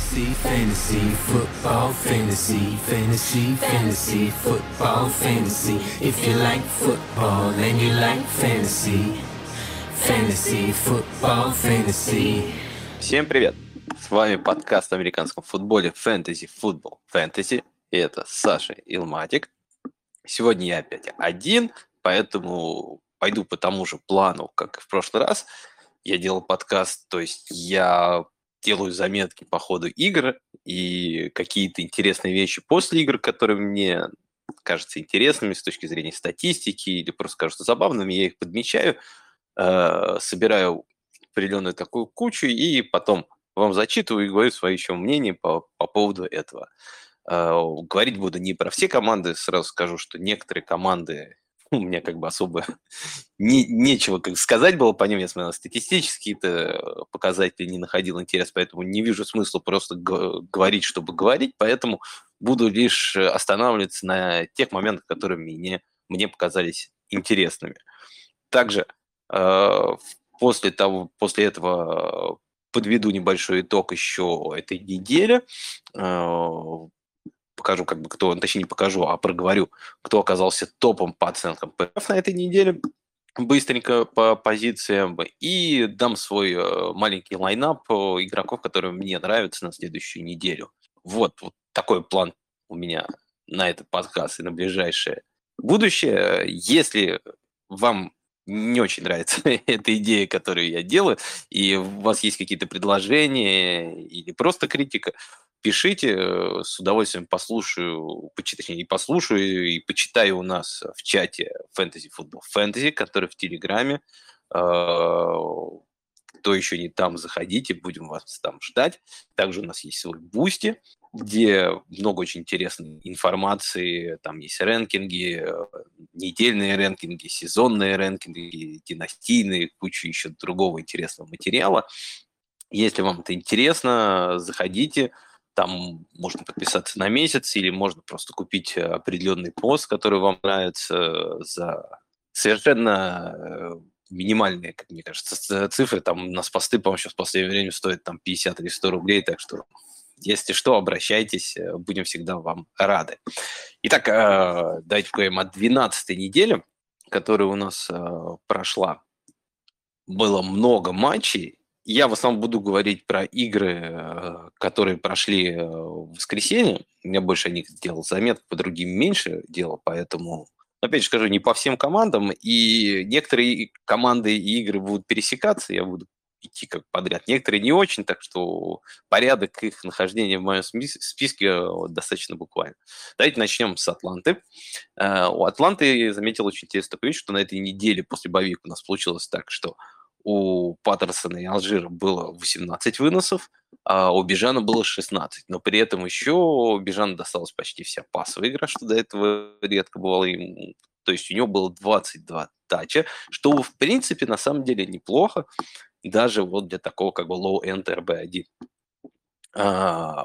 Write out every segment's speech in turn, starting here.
Fantasy, fantasy, football, fantasy, fantasy, fantasy, football, fantasy. If you like football and you like fantasy, fantasy, football, fantasy. Всем привет! С вами подкаст о американском футболе Fantasy Football Fantasy. И это Саша Илматик. Сегодня я опять один, поэтому пойду по тому же плану, как и в прошлый раз. Я делал подкаст, то есть я делаю заметки по ходу игр и какие-то интересные вещи после игр, которые мне кажутся интересными с точки зрения статистики или просто кажутся забавными, я их подмечаю, э, собираю определенную такую кучу и потом вам зачитываю и говорю свое еще мнение по, по поводу этого. Э, говорить буду не про все команды, сразу скажу, что некоторые команды у меня как бы особо не, нечего как сказать было по ним, я смотрел статистические показатели, не находил интерес, поэтому не вижу смысла просто говорить, чтобы говорить, поэтому буду лишь останавливаться на тех моментах, которые мне, мне показались интересными. Также э, после, того, после этого подведу небольшой итог еще этой недели. Э, покажу, как бы кто, точнее не покажу, а проговорю, кто оказался топом по оценкам ПФ на этой неделе, быстренько по позициям, и дам свой э, маленький лайнап э, игроков, которые мне нравятся на следующую неделю. Вот, вот такой план у меня на этот подкаст и на ближайшее будущее. Если вам не очень нравится эта идея, которую я делаю, и у вас есть какие-то предложения или просто критика, пишите, э, с удовольствием послушаю, точнее, и послушаю, и почитаю у нас в чате Fantasy Football Fantasy, который в Телеграме. А, кто еще не там, заходите, будем вас там ждать. Также у нас есть свой Boosty, где много очень интересной информации, там есть рэнкинги, э, недельные рэнкинги, сезонные рэнкинги, династийные, куча еще другого интересного материала. Если вам это интересно, заходите, там можно подписаться на месяц или можно просто купить э, определенный пост, который вам нравится за совершенно э, минимальные, как мне кажется, цифры. Там у нас посты, по-моему, сейчас в последнее время стоят там 50 или 100 рублей, так что если что, обращайтесь, э, будем всегда вам рады. Итак, давайте поговорим о 12 неделе, которая у нас прошла. Было много матчей, я в основном буду говорить про игры, э, которые прошли э, в воскресенье. Я больше о них сделал заметок, по другим меньше делал, поэтому, опять же скажу, не по всем командам. И некоторые команды и игры будут пересекаться, я буду идти как подряд. Некоторые не очень, так что порядок их нахождения в моем списке э, достаточно буквально. Давайте начнем с Атланты. У Атланты заметил очень интересную вещь, что на этой неделе после боевик у нас получилось так, что у Паттерсона и Алжира было 18 выносов, а у Бижана было 16. Но при этом еще у Бижана досталась почти вся пасовая игра, что до этого редко бывало ему. То есть у него было 22 тача, что в принципе на самом деле неплохо, даже вот для такого как бы low-end RB1. А,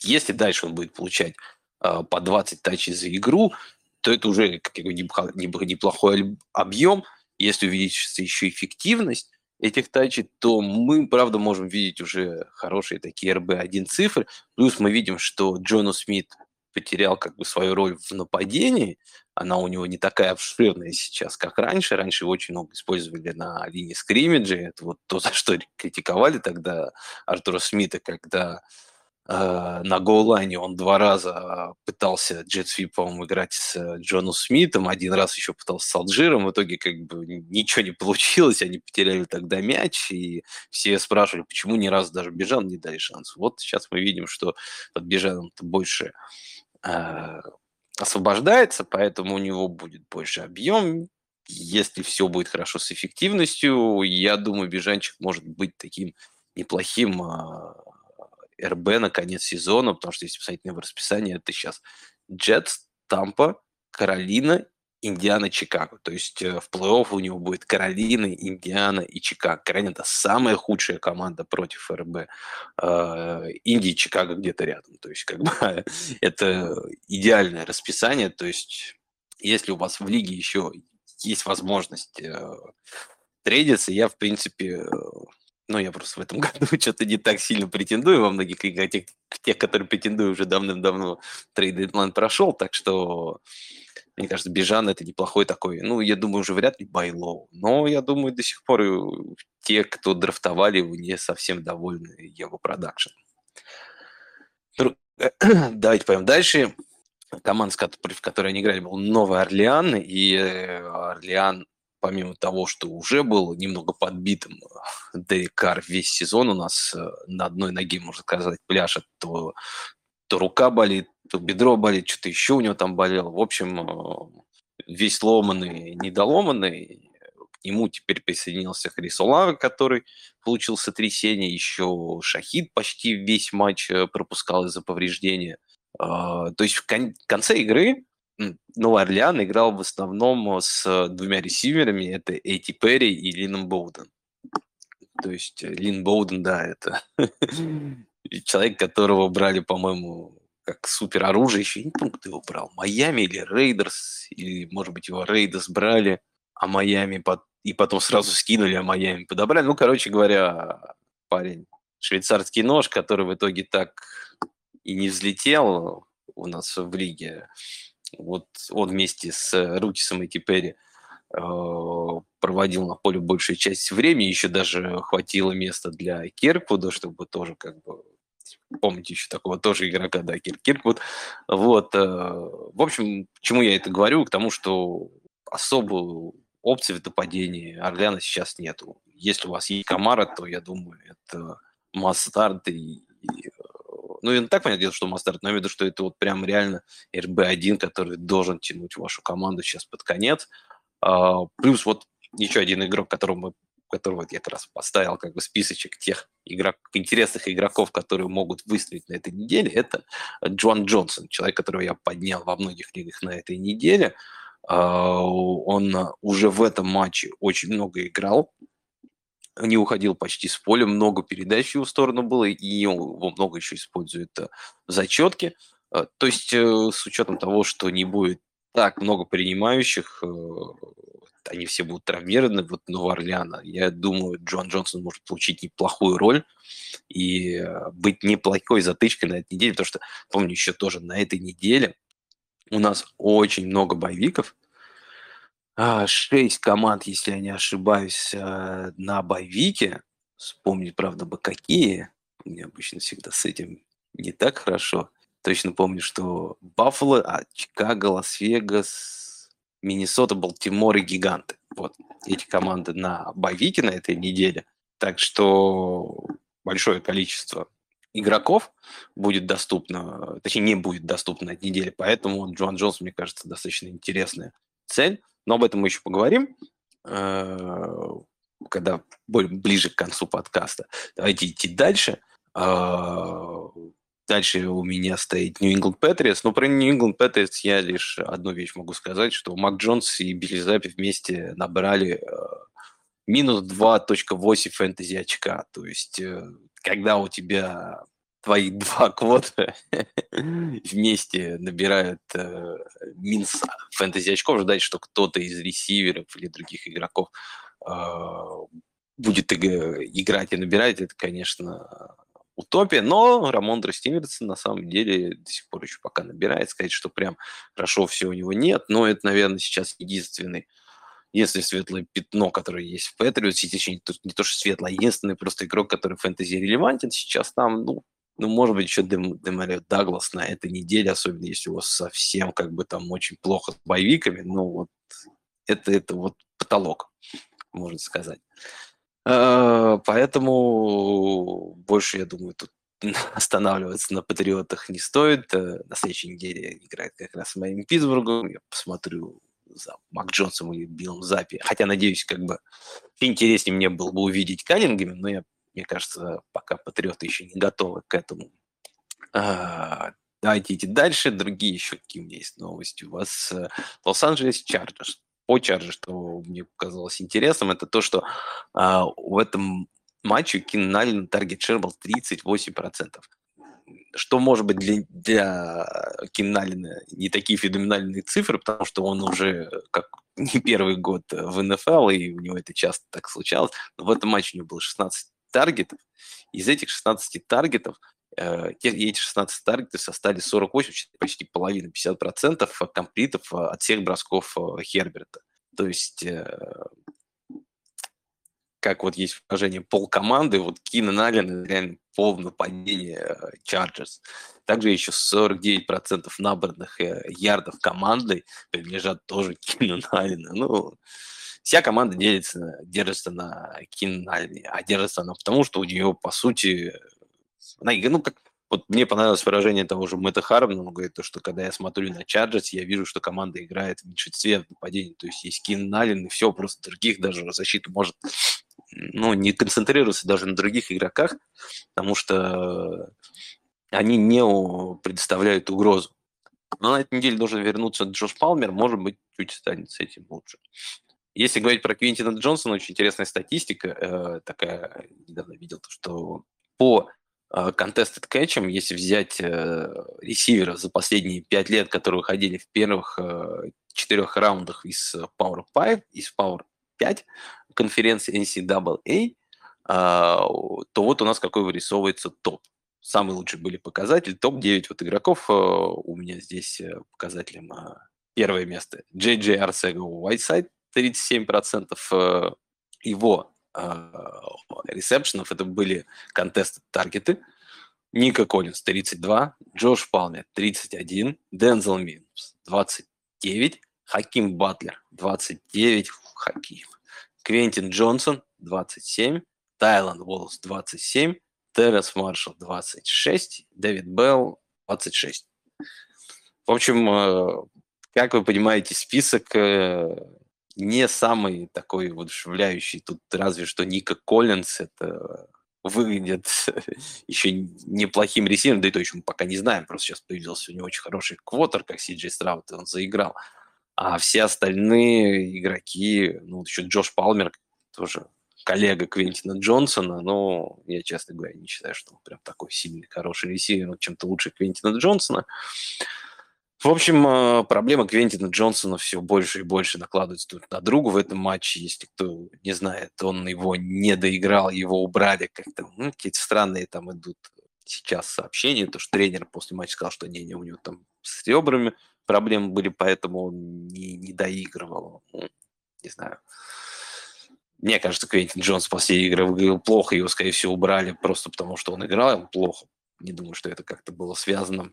если дальше он будет получать а, по 20 тачей за игру, то это уже как бы неплохой объем. Если увеличится еще эффективность, этих тачей, то мы, правда, можем видеть уже хорошие такие РБ-1 цифры. Плюс мы видим, что Джону Смит потерял как бы свою роль в нападении. Она у него не такая обширная сейчас, как раньше. Раньше его очень много использовали на линии скриммиджа. Это вот то, за что критиковали тогда Артура Смита, когда на гоулайне он два раза пытался джетсвип, по-моему, играть с э, Джону Смитом, один раз еще пытался с Алджиром, в итоге как бы ничего не получилось, они потеряли тогда мяч, и все спрашивали, почему ни разу даже Бежан не дали шанс. Вот сейчас мы видим, что под Бежаном-то больше э, освобождается, поэтому у него будет больше объем, если все будет хорошо с эффективностью, я думаю, Бежанчик может быть таким неплохим э, РБ на конец сезона, потому что если посмотреть на его расписание, это сейчас Джетс, Тампа, Каролина, Индиана, Чикаго. То есть э, в плей-офф у него будет Каролина, Индиана и Чикаго. Каролина – это самая худшая команда против РБ. Э, Индия и Чикаго где-то рядом. То есть как бы это идеальное расписание. То есть если у вас в лиге еще есть возможность э, трейдиться, я, в принципе, ну, я просто в этом году что-то не так сильно претендую во многих играх. Тех, тех которые претендую, уже давным-давно trade deadline прошел, так что, мне кажется, Бижан это неплохой такой, ну, я думаю, уже вряд ли buy low, но я думаю, до сих пор те, кто драфтовали его, не совсем довольны его production. Давайте пойдем дальше. Команда, против которой они играли, был Новый Орлеан, и э, Орлеан помимо того, что уже был немного подбитым Дерек Карр весь сезон у нас э, на одной ноге, можно сказать, пляшет, то, то рука болит, то бедро болит, что-то еще у него там болело. В общем, э, весь ломанный, недоломанный. К нему теперь присоединился Хрис Олава, который получил сотрясение. Еще Шахид почти весь матч э, пропускал из-за повреждения. То есть в конце игры Новый Орлеан играл в основном с двумя ресиверами, это Эй Ти Перри и Лином Боуден. То есть э, Лин Боуден, да, это человек, которого брали, по-моему, как супер оружие, еще не помню, кто его брал, Майами или Рейдерс, или, может быть, его Рейдерс брали, а Майами под... и потом сразу скинули, а Майами подобрали. Ну, короче говоря, парень, швейцарский нож, который в итоге так и не взлетел у нас в лиге, вот он вместе с Рутисом и Типери э, проводил на поле большую часть времени, еще даже хватило места для Кирквуда, чтобы тоже как бы помните еще такого тоже игрока, да, Кир Кирквуд. Вот, э, в общем, чему я это говорю? К тому, что особо опций в нападении Орляна сейчас нету. Если у вас есть Камара, то, я думаю, это Мастард и, и ну, и так понятно, что Мастард, но я имею в виду, что это вот прям реально РБ-1, который должен тянуть вашу команду сейчас под конец. А, плюс вот еще один игрок, которого, которого я как раз поставил как бы списочек тех игрок, интересных игроков, которые могут выстрелить на этой неделе, это Джон Джонсон, человек, которого я поднял во многих лигах на этой неделе. А, он уже в этом матче очень много играл, не уходил почти с поля, много передач в его сторону было, и его много еще использует э, в зачетке. Э, то есть э, с учетом того, что не будет так много принимающих, они все будут травмированы, вот Нового Орлеана, я думаю, Джон Джонсон может получить неплохую роль и быть неплохой затычкой на этой неделе, потому что, помню, еще тоже на этой неделе у нас очень много боевиков, шесть команд, если я не ошибаюсь, э, на боевике. Вспомнить, правда, бы какие. У меня обычно всегда с этим не так хорошо. Точно помню, что Баффало, а Чикаго, Лас-Вегас, Миннесота, Балтимор и Гиганты. Вот эти команды на боевике на этой неделе. Так что большое количество игроков будет доступно, точнее, не будет доступно этой неделе. Поэтому Джон Джонс, мне кажется, достаточно интересная цель. Но об этом мы еще поговорим, э, когда ближе к концу подкаста. Давайте идти дальше. Э, дальше у меня стоит New England Patriots. Но про New England Patriots я лишь одну вещь могу сказать, что Мак Джонс и Билли Запи вместе набрали э, минус 2.8 фэнтези очка. То есть, когда у тебя твои два квота вместе набирают э, минс фэнтези очков, ждать, что кто-то из ресиверов или других игроков э, будет играть и набирать, это, конечно, утопия, но Рамондро Стивенсон на самом деле до сих пор еще пока набирает. Сказать, что прям хорошо все у него нет, но это, наверное, сейчас единственный если светлое пятно, которое есть в Патриотсе, точнее, не то, что светлое, а единственный просто игрок, который фэнтези релевантен сейчас там, ну, ну, может быть, еще Дем, Демарио Даглас на этой неделе, особенно если у вас совсем как бы там очень плохо с боевиками, ну вот это, это вот потолок, можно сказать. А, поэтому больше, я думаю, тут останавливаться на патриотах не стоит. Э, на следующей неделе играет как раз с моим Питтсбургом. Я посмотрю за Мак Джонсом или Биллом Запи. Хотя, надеюсь, как бы интереснее мне было бы увидеть Каннингами, но я мне кажется, пока патриоты еще не готовы к этому. А, давайте идти дальше. Другие еще какие у меня есть новости. У вас э, Лос-Анджелес Чарджерс. По Чарджерс, что мне показалось интересным, это то, что а, в этом матче Кинан Аллен target share был 38%. Что может быть для, для Кинана Аллена не такие феноменальные цифры, потому что он уже как не первый год в НФЛ, и у него это часто так случалось. Но в этом матче у него было 16 таргетов. Из этих 16 таргетов э, эти 16 таргетов составили 48, почти половина, 50% комплитов от всех бросков Херберта. То есть как вот есть выражение пол команды, вот Кинан Аллен реально пол нападения Чарджерс. Также еще 49% набранных э, ярдов командой принадлежат тоже Кинан Аллену. Ну, вся команда делится, держится на Кинан Аллене, а держится она потому, что у нее, по сути, она, ну, как вот мне понравилось выражение того же Мэтта Хармана, он говорит, то, что когда я смотрю на Чарджерс, я вижу, что команда играет в меньшинстве в нападении, то есть есть Кин Налин и все, просто других даже защиту может ну, не концентрироваться даже на других игроках, потому что они не предоставляют угрозу. Но на этой неделе должен вернуться Джош Палмер, может быть, чуть станет с этим лучше. Если говорить про Квинтина Джонсона, очень интересная статистика э, такая, недавно видел, что по э, contested catch'ам, если взять э, ресиверов за последние пять лет, которые выходили в первых э, четырех раундах из Power 5, из Power 5 конференции NCAA, а, то вот у нас какой вырисовывается топ. Самые лучшие были показатели. Топ-9 вот игроков а, у меня здесь э, показателем а, первое место. Джей Джей Арсего Уайтсайд 37%. Э, его ресепшенов это были контесты таргеты. Ника Коллинс 32, Джош Палмер 31, Дензел Минус 29, Хаким Батлер 29, Хаким. Квентин Джонсон 27, Тайланд Уоллс 27, Терренс Маршалл 26, Дэвид Белл 26. В общем, э, как вы понимаете, список э, не самый такой воодушевляющий. Тут разве что Ника Коллинс это выглядит еще неплохим ресивером, да и то еще мы пока не знаем, просто сейчас появился у него очень хороший квотер, как Си Джей Страут, и он заиграл. А все остальные игроки, ну, еще Джош Палмер, тоже коллега Квентина Джонсона, но я, честно говоря, не считаю, что он прям такой сильный, хороший ресивер, чем-то лучше Квентина Джонсона. В общем, э, проблема Квентина Джонсона все больше и больше накладывается друг на друга в этом матче. Если кто не знает, он его не доиграл, его убрали как-то. Ну, какие-то странные там идут сейчас сообщения, то, что тренер после матча сказал, что не, не, у него там с ребрами проблемы были, поэтому он не, не доигрывал. Ну, не знаю. Мне кажется, Квентин Джонс после игры выиграл плохо, его, скорее всего, убрали просто потому, что он играл плохо. Не думаю, что это как-то было связано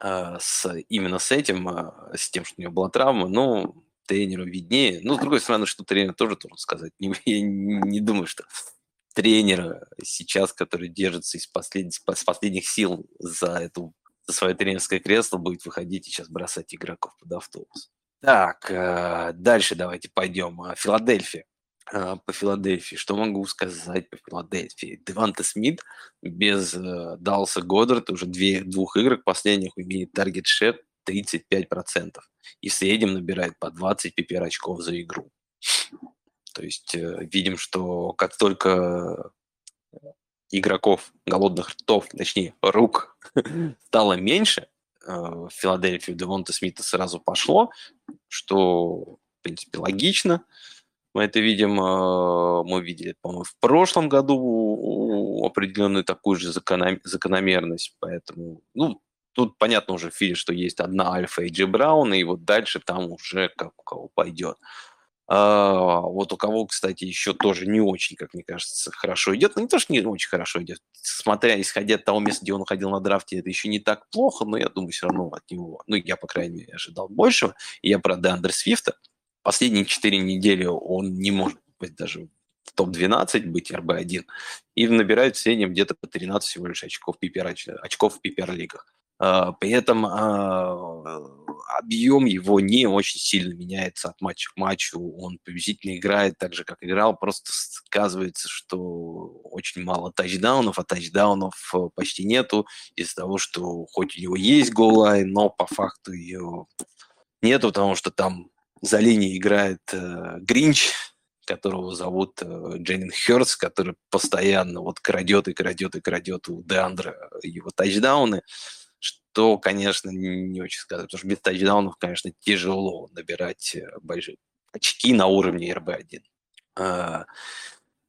с, именно с этим, э, с тем, что у него была травма. Но тренеру виднее. Ну, с другой стороны, что тренер тоже должен сказать. Не, я не думаю, что тренер сейчас, который держится из послед... с последних сил за эту за свое тренерское кресло будет выходить и сейчас бросать игроков под автобус. Так, э, дальше давайте пойдем. А, Филадельфия. А, по Филадельфии. Что могу сказать по Филадельфии? Деванта Смит без э, Далса Годдард уже две, двух игр последних имеет таргет шер 35%. И в среднем набирает по 20 пипер очков за игру. То есть э, видим, что как только игроков, голодных ртов, точнее, рук стало меньше, э, в Филадельфию Девонта Смита сразу пошло, что, в принципе, логично. Мы это видим, э, мы видели, по-моему, в прошлом году определенную такую же закономерность, поэтому, ну, тут понятно уже в Филе, что есть одна альфа Эйджи Браун, и вот дальше там уже как у кого пойдет. А, вот у кого, кстати, еще тоже не очень, как мне кажется, хорошо идет. Ну, не то, что не очень хорошо идет. Смотря, исходя от того места, где он уходил на драфте, это еще не так плохо, но я думаю, все равно от него, ну, я, по крайней мере, ожидал большего. И я про Деандре Свифта. Последние четыре недели он не может быть даже в топ-12 быть РБ-1 и набирает в среднем где-то по 13 всего лишь очков, PPR, очков в PPR-лигах. А, при этом а, объем его не очень сильно меняется от матча к матчу. Он приблизительно играет так же, как играл. Просто сказывается, что очень мало тачдаунов, а тачдаунов э, почти нету из-за того, что хоть у него есть голлайн, но по факту ее нету, потому что там за линией играет э, Гринч, которого зовут э, Дженнин Хёртс, который постоянно вот крадет и крадет и крадет у Деандра его тачдауны то, конечно, не очень сказать, потому что без тачдаунов, конечно, тяжело набирать э, большие очки на уровне РБ-1.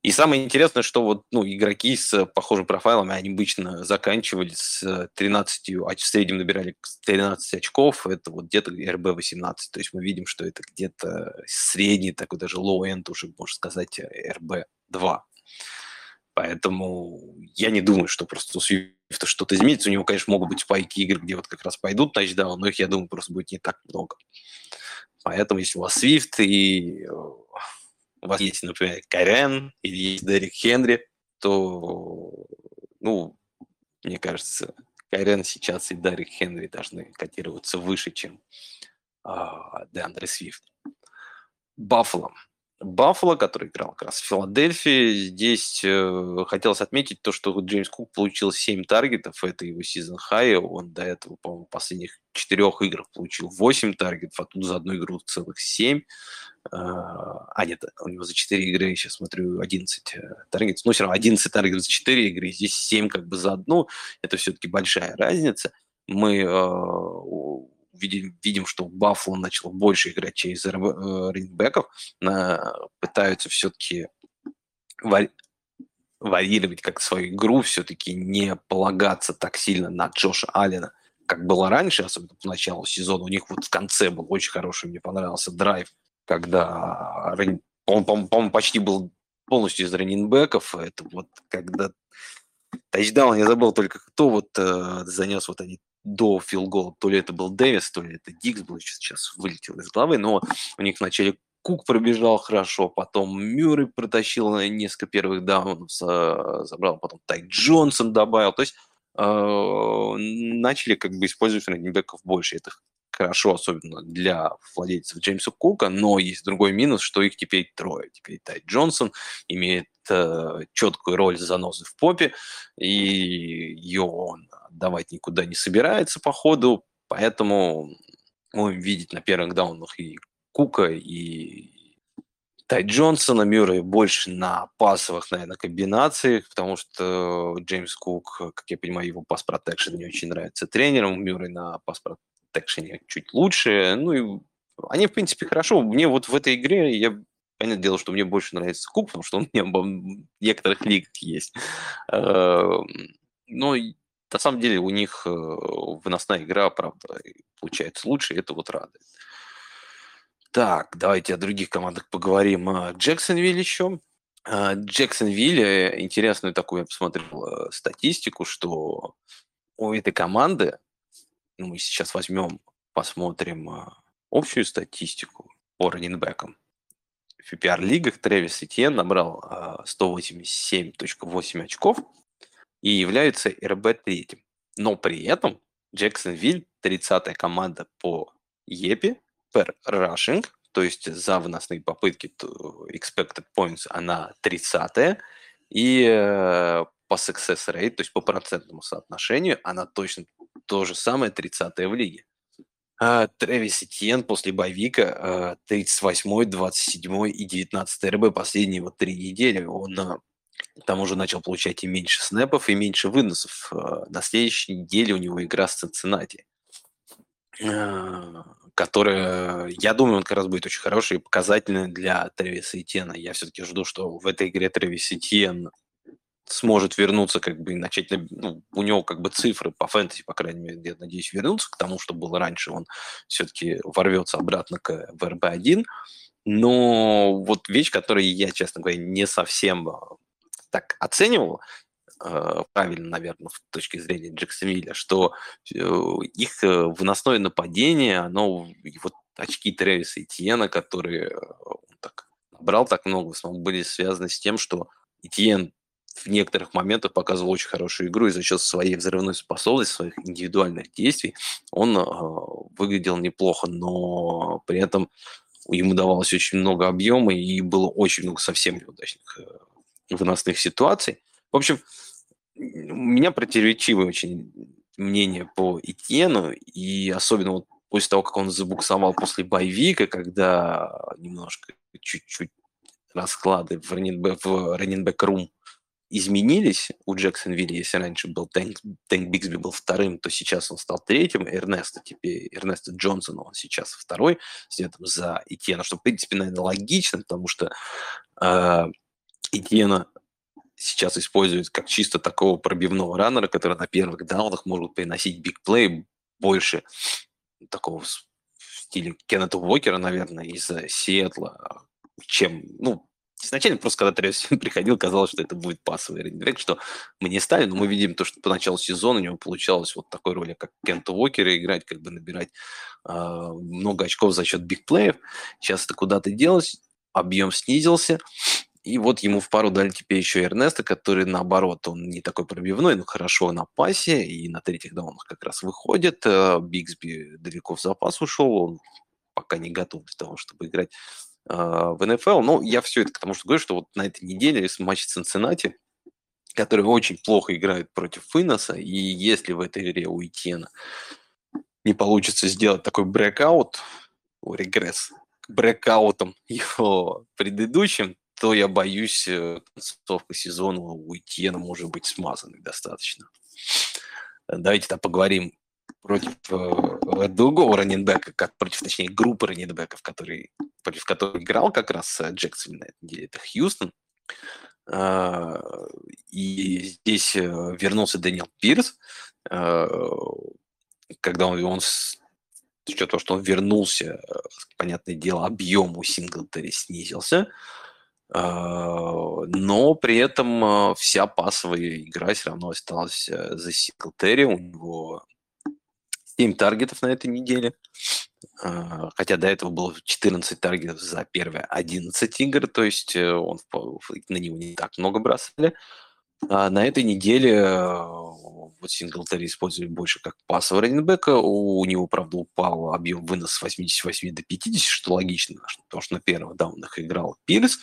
И самое интересное, что вот ну, игроки с похожим профайлом, они обычно заканчивали с 13, а в среднем набирали 13 очков, это вот где-то РБ-18, то есть мы видим, что это где-то средний, такой даже low-end уже, можно сказать, РБ-2. Поэтому я не думаю, что просто у Свифта что-то изменится. У него, конечно, могут быть спайки игр, где вот как раз пойдут тачдаун, но их, я думаю, просто будет не так много. Поэтому если у вас Свифт и э, у вас есть, например, Карен или есть Дерек Хенри, то, ну, мне кажется, Карен сейчас и Дерек Хенри должны котироваться выше, чем а, Деандре Свифт. Баффало. Баффало, который играл как раз в Филадельфии. Здесь э, хотелось отметить то, что Джеймс Кук получил 7 таргетов, это его сезон хай. Он до этого, по-моему, последних четырех играх получил 8 таргетов, а тут за одну игру целых 7. А, а, нет, у него за 4 игры, сейчас смотрю, 11 э, таргетов. Ну, все равно 11 таргетов за 4 игры, здесь 7 как бы за одну. Это все-таки большая разница. Мы э, видим, видим, что Баффало начал больше играть через э, рейнбеков, пытаются все-таки варь, варьировать как свою игру, все-таки не полагаться так сильно на Джоша Аллена, как было раньше, особенно по началу сезона. У них вот в конце был очень хороший, мне понравился драйв, когда он, по-моему, почти был полностью из раненбеков. Это вот когда тачдаун, я забыл только кто вот э, занес вот они до филгола, то ли это был Дэвис, то ли это Дикс был, сейчас вылетел из головы, но у них вначале Кук пробежал хорошо, потом Мюррей протащил несколько первых даунов, забрал, потом Тай Джонсон добавил, то есть э, начали как бы использовать раннинбеков больше. Это хорошо, особенно для владельцев Джеймса Кука, но есть другой минус, что их теперь трое. Теперь Тай Джонсон имеет э, четкую роль заносы в попе, и ее он отдавать никуда не собирается по ходу, поэтому будем видеть на первых даунах и Кука, и Тай Джонсона, Мюррей больше на пасовых, наверное, комбинациях, потому что Джеймс Кук, как я понимаю, его пас протекшн не очень нравится тренерам, Мюррей на пас протекшене чуть лучше. Ну и они, в принципе, хорошо. Мне вот в этой игре, я понятное дело, что мне больше нравится Кук, потому что он меня в некоторых лигах есть. Эм, но на самом деле у них э, выносная игра, правда, получается лучше, и это вот радует. Так, давайте о других командах поговорим. А, Джексонвилл еще. А, Джексонвилле интересную такую я посмотрел э, статистику, что у этой команды, ну, мы сейчас возьмем, посмотрим а, общую статистику по раненбекам. В PPR-лигах Трэвис Этьен набрал 187.8 очков – и являются РБ третьим. Но при этом Джексонвиль 30-я команда по ЕПИ per rushing, то есть за выносные попытки expected points она 30-я, и э, по success rate, то есть по процентному соотношению, она точно то же самое 30-я в лиге. А Трэвис Этьен после боевика 38-й, 27-й и 19 РБ последние вот три недели. Он к тому же начал получать и меньше снэпов, и меньше выносов. На следующей неделе у него игра с Цинциннати, которая, я думаю, он как раз будет очень хороший и показательный для Тревиса Этьена. Я все-таки жду, что в этой игре Тревис Этьен сможет вернуться, как бы, и начать, ну, у него как бы цифры по фэнтези, по крайней мере, я надеюсь, вернуться к тому, что было раньше, он все-таки ворвется обратно к ВРБ-1, но вот вещь, которую я, честно говоря, не совсем так оценивал, э, правильно, наверное, с точки зрения Джексонвилля, что э, их э, выносное нападение, оно, вот очки Трэвиса и Тиена, которые он так набрал так много, в основном были связаны с тем, что Этьен в некоторых моментах показывал очень хорошую игру, и за счет своей взрывной способности, своих индивидуальных действий он э, выглядел неплохо, но при этом ему давалось очень много объема, и было очень много совсем неудачных выносных ситуаций. В общем, у меня противоречивое очень мнение по Этьену, и особенно вот после того, как он забуксовал после боевика, когда немножко, чуть-чуть расклады в раненбэк, в раненбэк рум изменились у Джексонвилля, если раньше был Тэнк, Тэнк Бигсби был вторым, то сейчас он стал третьим, Эрнеста теперь, Эрнеста Джонсона он сейчас второй, следом за Этьена, что, в принципе, наверное, логично, потому что э, Этьена сейчас используют как чисто такого пробивного раннера, который на первых даунах может приносить бигплей больше такого в стиле Кеннета Уокера, наверное, из Сиэтла, чем, ну, Изначально просто, когда Тревис приходил, казалось, что это будет пасовый раннинг что мы не стали, но мы видим то, что по началу сезона у него получалось вот такой роли, как Кента Уокера играть, как бы набирать э, много очков за счет бигплеев. Сейчас это куда-то делось, объем снизился, и вот ему в пару дали теперь еще Эрнеста, который, наоборот, он не такой пробивной, но хорошо на пасе, и на третьих даунах как раз выходит. Э, Бигсби далеко в запас ушел, он пока не готов для того, чтобы играть в НФЛ. Но я все это к тому, что говорю, что вот на этой неделе есть матч Цинциннати, который очень плохо играет против Финоса, и если в этой игре у Итьена не получится сделать такой брекаут, регресс к брекаутам его предыдущим, то я боюсь, э, концовка сезона у Итьена может быть смазанной достаточно. Давайте там поговорим против э, другого раненбека, как против, точнее, группы раненбеков, который, против которой играл как раз э, Джексон на этой неделе, это Хьюстон. Э, и здесь э, вернулся Дэниел Пирс, э, когда он, он учетом того, что он вернулся, э, понятное дело, объем у Синглтери снизился, но при этом вся пасовая игра все равно осталась за Синглтери. У него 7 таргетов на этой неделе. А, хотя до этого было 14 таргетов за первые 11 игр, то есть э, он, на него не так много бросали. А на этой неделе э, вот Синглтери использовали больше как пассового раненбека. У него, правда, упал объем вынос с 88 до 50, что логично, потому что на первых даунах играл Пирс.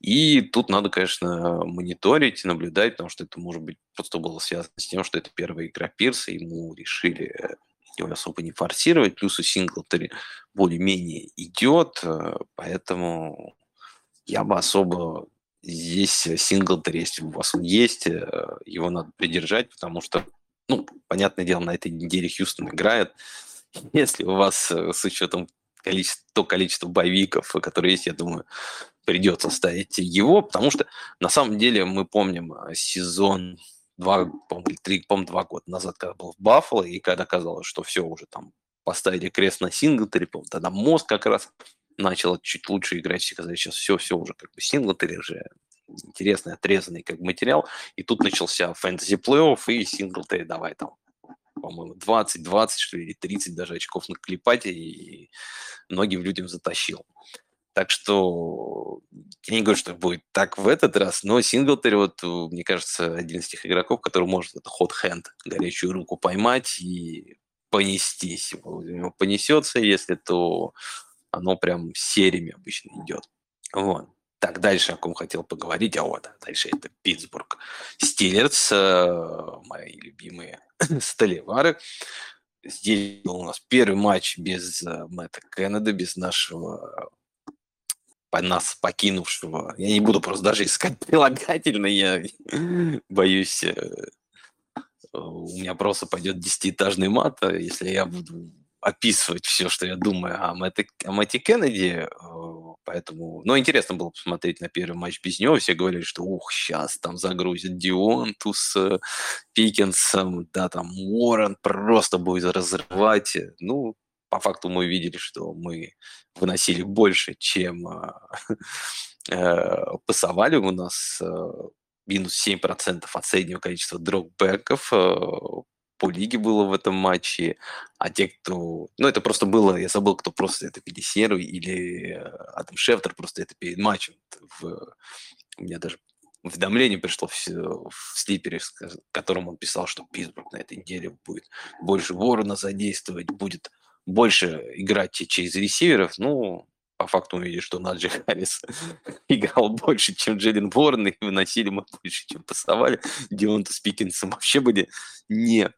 И тут надо, конечно, мониторить, наблюдать, потому что это, может быть, просто было связано с тем, что это первая игра Пирса, ему решили его особо не форсировать, плюс у Синглтери более-менее идет, э, поэтому я бы особо здесь Синглтери, если у вас он есть, э, его надо придержать, потому что, ну, понятное дело, на этой неделе Хьюстон играет. Если у вас э, с учетом количества, то количество боевиков, которые есть, я думаю, придется ставить его, потому что на самом деле мы помним сезон два, по-моему, три, по два года назад, когда был в Баффало, и когда казалось, что все уже там поставили крест на Синглтери, по тогда мозг как раз начал чуть лучше играть, все сказали, сейчас все, все уже как бы Синглтери же интересный, отрезанный как бы материал, и тут начался фэнтези плей-офф, и Синглтери давай там по-моему, 20, 20, что ли, или 30 даже очков наклепать, и многим людям затащил. Так что я не говорю, что будет так в этот раз, но Синглтери, вот, мне кажется, один из тех игроков, который может это hot hand, горячую руку поймать и понестись. Его понесется, если то оно прям сериями обычно идет. Вот. Так, дальше о ком хотел поговорить, а вот, дальше это Питтсбург. Стиллерс, э, мои любимые столевары. Здесь был у нас первый матч без э, Мэтта Кеннеда, без нашего нас покинувшего. Я не буду просто даже искать прилагательно, я боюсь, э, у меня просто пойдет десятиэтажный мат, а если я буду описывать все, что я думаю о, Мэтте, о Мэтте Кеннеди, э, поэтому, ну, интересно было посмотреть на первый матч без него, все говорили, что, ух, сейчас там загрузят Дионту с э, Пикенсом, да, там Уоррен просто будет разрывать, ну, по факту мы увидели, что мы выносили больше, чем а, э, пасовали. У нас э, минус 7% от среднего количества дропбеков э, по лиге было в этом матче, а те, кто... Ну, это просто было, я забыл, кто просто это перед серию, или Адам Шефтер просто это перед матчем. В... У меня даже уведомление пришло в, в слипере, в котором он писал, что Питтсбург на этой неделе будет больше ворона задействовать, будет больше играть через ресиверов, ну, по факту мы видим, что Наджи Харрис играл больше, чем Джеллен Ворн, и выносили мы больше, чем пасовали. Дионта с Пикинсом вообще были не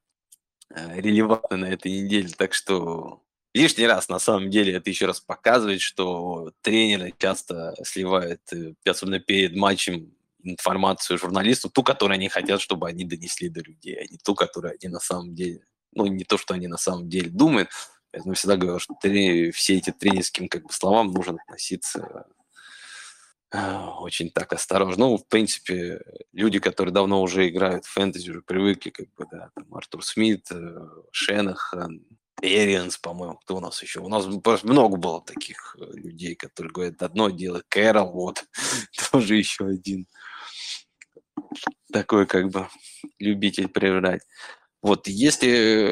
э, релевантны на этой неделе, так что лишний раз, на самом деле, это еще раз показывает, что тренеры часто сливают, э, особенно перед матчем, информацию журналистам, ту, которую они хотят, чтобы они донесли до людей, а не ту, которую они на самом деле, ну, не то, что они на самом деле думают, Поэтому всегда говорил, что трени- все эти тренерским как бы, словам нужно относиться очень так осторожно. Ну, в принципе, люди, которые давно уже играют в фэнтези, уже привыкли, как бы, да, там Артур Смит, э, Шенахан, Эрианс, по-моему, кто у нас еще? У нас много было таких э, людей, которые говорят одно дело, Кэрол, вот, тоже еще один такой, как бы, любитель проиграть. Вот, если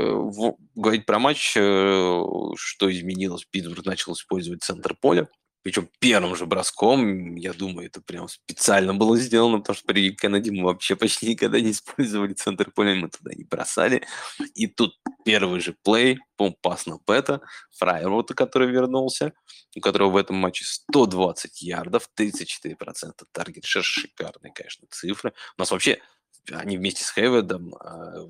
говорить про матч, что изменилось, Питтсбург начал использовать центр поля, причем первым же броском, я думаю, это прям специально было сделано, потому что при Кеннеди мы вообще почти никогда не использовали центр поля, мы туда не бросали. И тут первый же плей, по пас на Пэта, Фрайервута, который вернулся, у которого в этом матче 120 ярдов, 34% таргет шикарные, конечно, цифры. У нас вообще, они вместе с Хейведом э,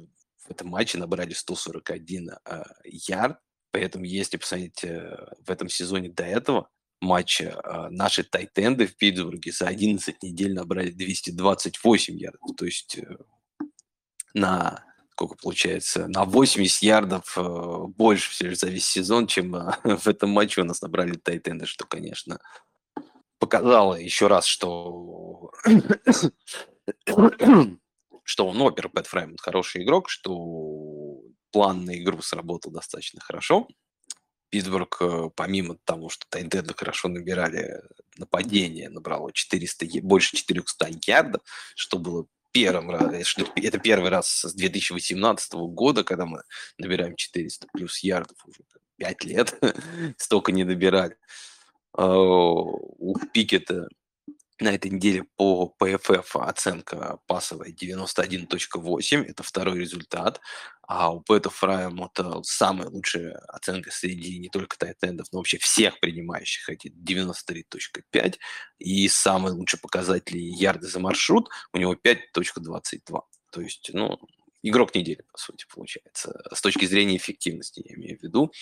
в этом матче набрали 141 э, ярд, Поэтому, если посмотреть э, в этом сезоне до этого, матча а, наши тайтенды в Питтсбурге за 11 недель набрали 228 ярдов. То есть э, на сколько получается, на 80 ярдов э, больше все за весь сезон, чем э, в этом матче у нас набрали тайтенды, что, конечно, показало еще раз, что что, ну, во-первых, Пэт Фраймонт хороший игрок, что план на игру сработал достаточно хорошо, Питтсбург, э, помимо того, что Тайдеда хорошо набирали, нападение набрало 400, больше 400 ярдов, что было первым раз, это первый раз с 2018 года, когда мы набираем 400 плюс ярдов уже 5 лет, столько не набирали. А, у Пикета на этой неделе по PFF оценка пасовая 91.8, это второй результат, а у Пэта Фрайм это самая лучшая оценка среди не только тайтендов, но вообще всех принимающих, эти 93.5, и самый лучший показатель ярды за маршрут у него 5.22. То есть, ну, игрок недели, по сути, получается. С точки зрения эффективности, я имею в виду.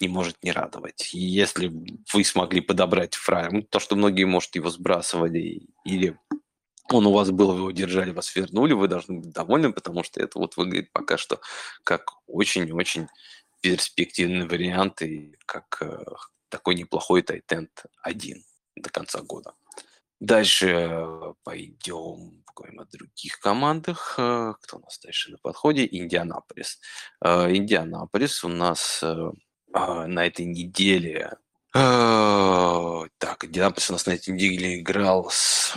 Не может не радовать. И если вы смогли подобрать фраер, то, что многие, может, его сбрасывали, или он у вас был, вы его держали, вас вернули, вы должны быть довольны, потому что это вот выглядит пока что как очень-очень перспективный вариант и как э, такой неплохой тайтенд один до конца года. Дальше пойдем поговорим о других командах. Э, кто у нас дальше на подходе? Индианаполис. Э, Индианаполис у нас э, а, на этой неделе. А, так, Индианаполис у нас на этой неделе играл с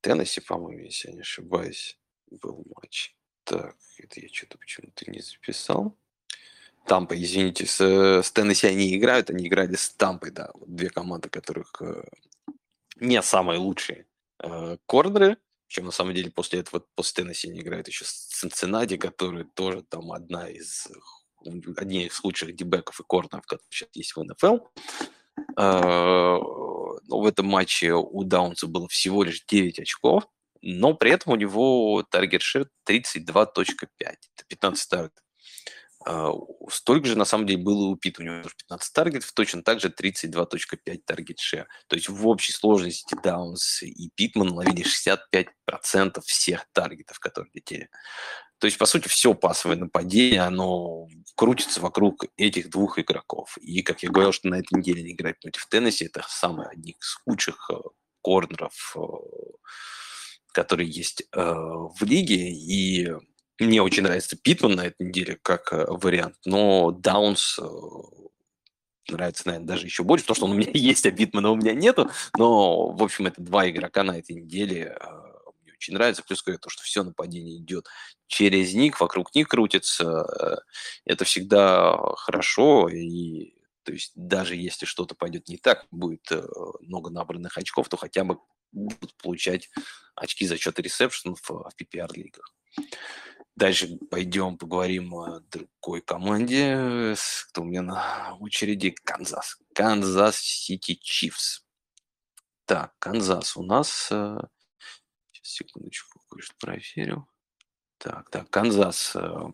Теннесси, по-моему, если я не ошибаюсь, был матч. Так, это я что-то почему-то не записал. Тампа, извините, с, с Теннесси они играют, они играли с Тампой, да, вот две команды, которых э, не самые лучшие э, корнеры, чем на самом деле после этого, после Теннесси они играют еще с Цинциннати, который тоже там одна из одни из лучших дебеков и корнеров, которые сейчас есть в НФЛ. А, но в этом матче у Даунса было всего лишь 9 очков, но при этом у него target share 32.5. Это 15 таргетов. А, столько же, на самом деле, было у Пита. У него 15 таргетов, точно так же 32.5 target share. То есть в общей сложности Даунс и Питман ловили 65% всех таргетов, которые летели. То есть, по сути, все пасовое нападение, оно крутится вокруг этих двух игроков. И, как я говорил, что на этой неделе не играть против Теннесси, это самый одни из худших э, корнеров, э, которые есть э, в лиге. И мне очень нравится Питман на этой неделе как вариант, но Даунс нравится, наверное, даже еще больше, потому что он у меня есть, а Питмана у меня нету. Но, в общем, это два игрока на этой неделе очень нравится. Плюс то, что все нападение идет через них, вокруг них крутится. Э, это всегда хорошо. И то есть даже если что-то пойдет не так, будет э, много набранных очков, то хотя бы будут получать очки за счет ресепшенов в PPR-лигах. Дальше пойдем поговорим о другой команде. Кто у меня на очереди? Канзас. Канзас Сити Чифс. Так, Канзас у нас э, секундочку, кое-что проверю. Так, так, Канзас. Э,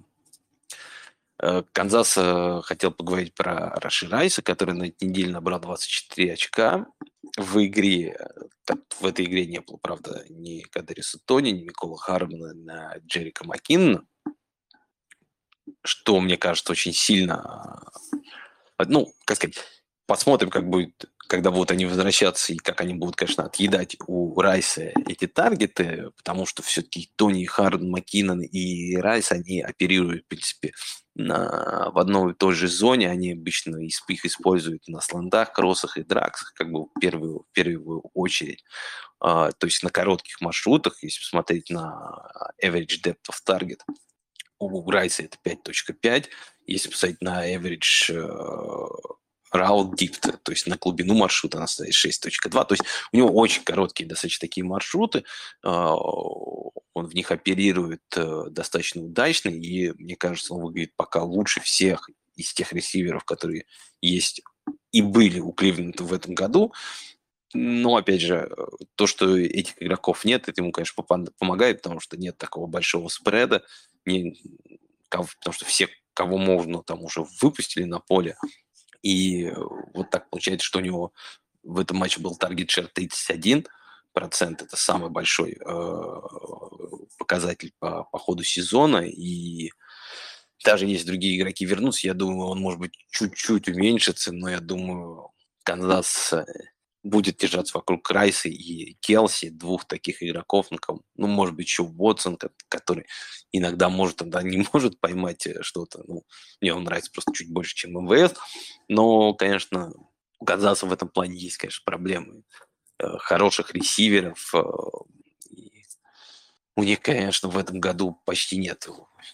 э, Канзас э, хотел поговорить про Раши Райса, который на этой неделе набрал 24 очка. В игре, так, в этой игре не было, правда, ни Кадариуса Тони, ни Микола Хардмана, ни Джерика Маккинна, что, мне кажется, очень сильно, ну, как сказать, посмотрим, как будет, когда будут они возвращаться и как они будут, конечно, отъедать у Райса эти таргеты, потому что все-таки Тони, Харден, Маккинон и Райс, они оперируют, в принципе, на, в одной и той же зоне, они обычно их используют на сландах, кроссах и драксах, как бы в первую, в первую очередь. А, то есть на коротких маршрутах, если посмотреть на average depth of target, у Райса это 5.5, если посмотреть на average route depth, то есть на глубину маршрута она стоит 6.2, то есть у него очень короткие достаточно такие маршруты, uh, он в них оперирует uh, достаточно удачно, и мне кажется, он выглядит пока лучше всех из тех ресиверов, которые есть и были у Кливленда в этом году. Но, опять же, то, что этих игроков нет, это ему, конечно, помогает, потому что нет такого большого спреда, не, потому что все, кого можно, там уже выпустили на поле. И вот так получается, что у него в этом матче был таргет шер 31 процент, это самый большой э, показатель по, по ходу сезона, и даже если другие игроки вернутся, я думаю, он может быть чуть-чуть уменьшится, но я думаю, Канзас будет держаться вокруг Райса и Келси, двух таких игроков, ну, ну может быть, еще Уотсон, который иногда может, тогда не может поймать э, что-то. Ну, мне он нравится просто чуть больше, чем МВС. Но, конечно, у Канзаса в этом плане есть, конечно, проблемы. Э, хороших ресиверов. Э, у них, конечно, в этом году почти нет.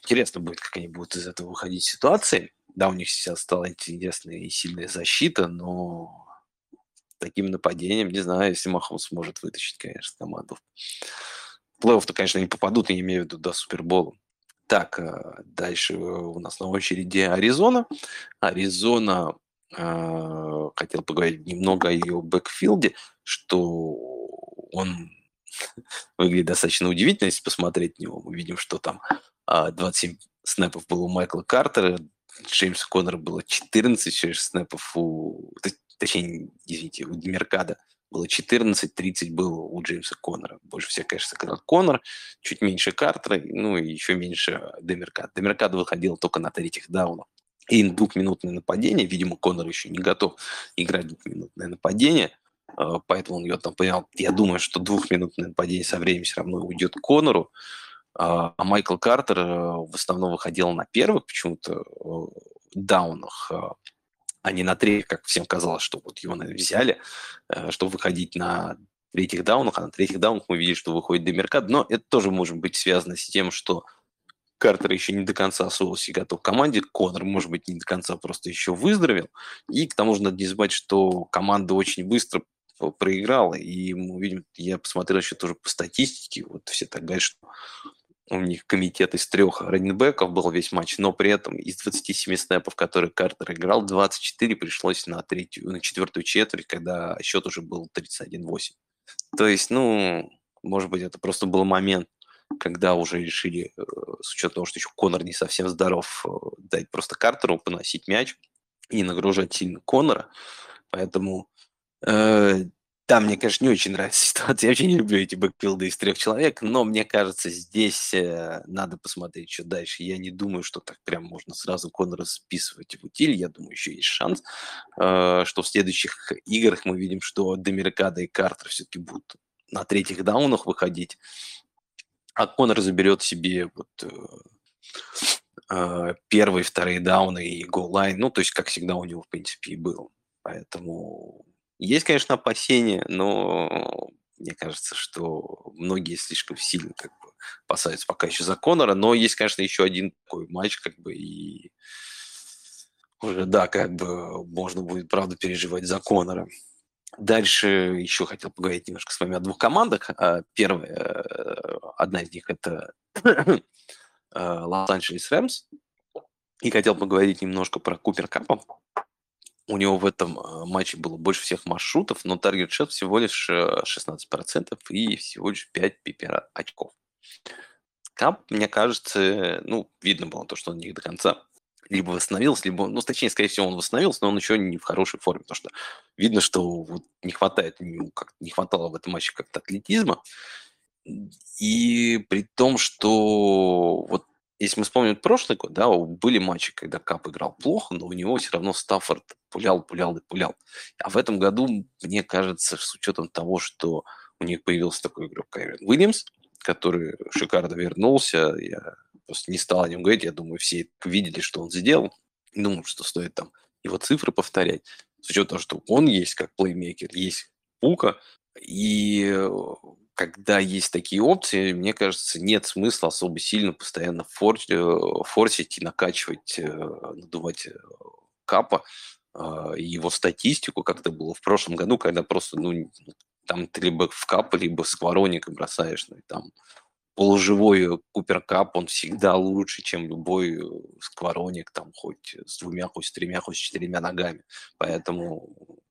Интересно будет, как они будут из этого выходить ситуации. Да, у них сейчас стала интересная и сильная защита, но таким нападением, не знаю, если Махомс сможет вытащить, конечно, команду. Плей-офф-то, конечно, не попадут, я имею в виду до Супербола. Так, э, дальше у нас на очереди Аризона. Аризона, э, хотел поговорить немного о ее бэкфилде, что он выглядит достаточно удивительно, если посмотреть на него. Мы видим, что там 27 а, снэпов было у Майкла Картера, Джеймса Коннора было 14 снэпов у точнее, извините, у Демеркада было 14, 30 было у Джеймса Коннора. Больше всех, конечно, сыграл Коннор, чуть меньше Картера, ну и еще меньше Демеркада. Демеркада выходил только на третьих даунах. И двухминутное нападение, видимо, Коннор еще не готов играть двухминутное нападение, а, поэтому он ее там понял. Я думаю, что двухминутное нападение со временем все равно уйдет Коннору, а, а Майкл Картер э, в основном выходил на первых почему-то э, даунах, а, не на третьих, как всем казалось, что вот его взяли, э, чтобы выходить на третьих даунах, а на третьих даунах мы видим, что выходит Демеркад, но это тоже может быть связано с тем, что Картер еще не до конца освоился и готов к команде, Конор, может быть, не до конца просто еще выздоровел, и к тому же надо не забывать, что команда очень быстро проиграла, и мы видим, я посмотрел еще тоже по статистике, вот все так говорят, что у них комитет из трех раненбеков был весь матч, но при этом из 27 снэпов, которые Картер играл, 24 пришлось на, третью, на четвертую четверть, когда счет уже был 31-8. То есть, ну, может быть, это просто был момент, когда уже решили, э, с учетом того, что еще Конор не совсем здоров, э, дать просто Картеру поносить мяч и нагружать сильно Конора. Поэтому э, там, мне, конечно, не очень нравится ситуация. Я вообще не люблю эти бэкпилды из трех человек, но мне кажется, здесь э, надо посмотреть, что дальше. Я не думаю, что так прям можно сразу Конора списывать в утиль. Я думаю, еще есть шанс, э, что в следующих играх мы видим, что Демиркада и Картер все-таки будут на третьих даунах выходить, а Конор заберет себе вот э, э, первые, вторые дауны и голлайн. Ну, то есть, как всегда у него, в принципе, и был. Поэтому есть, конечно, опасения, но мне кажется, что многие слишком сильно как бы опасаются пока еще за Конора, но есть, конечно, еще один такой матч, как бы, и уже, да, как бы можно будет, правда, переживать за Конора. Дальше еще хотел поговорить немножко с вами о двух командах. А, первая, э, одна из них это э, Лос-Анджелес Рэмс. И хотел поговорить немножко про Купер Капа у него в этом э, матче было больше всех маршрутов, но таргет счет всего лишь 16% э, и всего лишь 5 пипера очков. Кап, мне кажется, ну, видно было то, что он не до конца либо восстановился, либо, ну, точнее, скорее всего, он восстановился, но он еще не в хорошей форме, потому что видно, что вот не хватает, ну, как не хватало в этом матче как-то атлетизма. И при том, что вот если мы вспомним прошлый год, да, были матчи, когда Кап играл плохо, но у него все равно Стаффорд пулял, пулял и пулял. А в этом году, мне кажется, с учетом того, что у них появился такой игрок Кайрон Уильямс, который шикарно вернулся, я просто не стал о нем говорить, я думаю, все видели, что он сделал. Думаю, что стоит там его цифры повторять. С учетом того, что он есть как плеймейкер, есть Пука, и э, когда есть такие опции, мне кажется, нет смысла особо сильно постоянно фор, э, форсить и накачивать, э, надувать капа и его статистику, как это было в прошлом году, когда просто, ну, там ты либо в кап, либо сквороника бросаешь, ну, и там полуживой Купер Кап, он всегда лучше, чем любой сквороник, там, хоть с двумя, хоть с тремя, хоть с четырьмя ногами. Поэтому Э,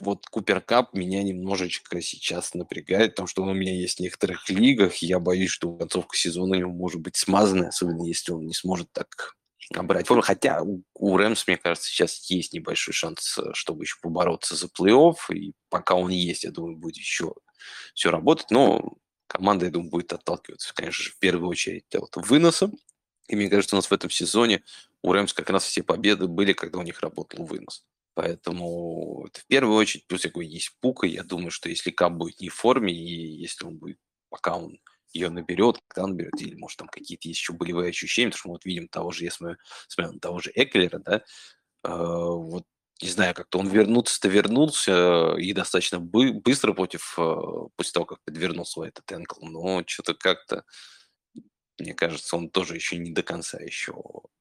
вот Купер Кап меня немножечко сейчас напрягает, потому что он у меня есть в некоторых лигах, и я боюсь, что концовка сезона у него может быть смазанная, особенно если он не сможет так набрать форму. Хотя у Рэмс, мне кажется, сейчас есть небольшой шанс, э, чтобы еще побороться за плей-офф, и пока он есть, я думаю, будет еще все работать, но команда, я думаю, будет отталкиваться, конечно же, в первую очередь от выноса, и мне кажется, у нас в этом сезоне у Рэмс как раз все победы были, когда у них работал вынос. Поэтому это в первую очередь, плюс какой есть пука, я думаю, что если Кап будет не в форме, и если он будет, пока он ее наберет, когда он берет, или, может, там какие-то еще болевые ощущения, потому что мы вот видим того же, если мы смотрим того же Эклера, да, э, вот не знаю, как-то он вернуться-то вернулся и достаточно бы- быстро против, э, после того, как подвернул свой этот энкл, но что-то как-то, мне кажется, он тоже еще не до конца еще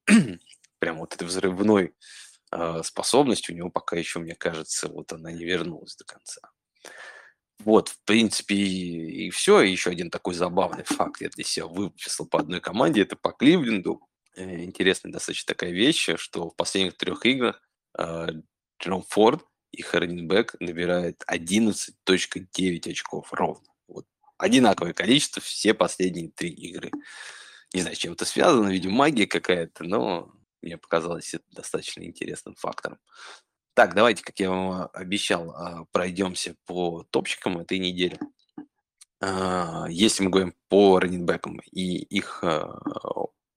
прям вот этой взрывной способность у него пока еще, мне кажется, вот она не вернулась до конца. Вот, в принципе, и все. еще один такой забавный факт я для себя выписал по одной команде. Это по Кливленду. Э, интересная достаточно такая вещь, что в последних трех играх э, Джером Форд и Харнинбек набирают 11.9 очков ровно. Вот. Одинаковое количество все последние три игры. Не знаю, с чем это связано, видимо, магия какая-то, но мне показалось это достаточно интересным фактором. Так, давайте, как я вам обещал, а, пройдемся по топчикам этой недели. А, если мы говорим по раннинбекам и их а,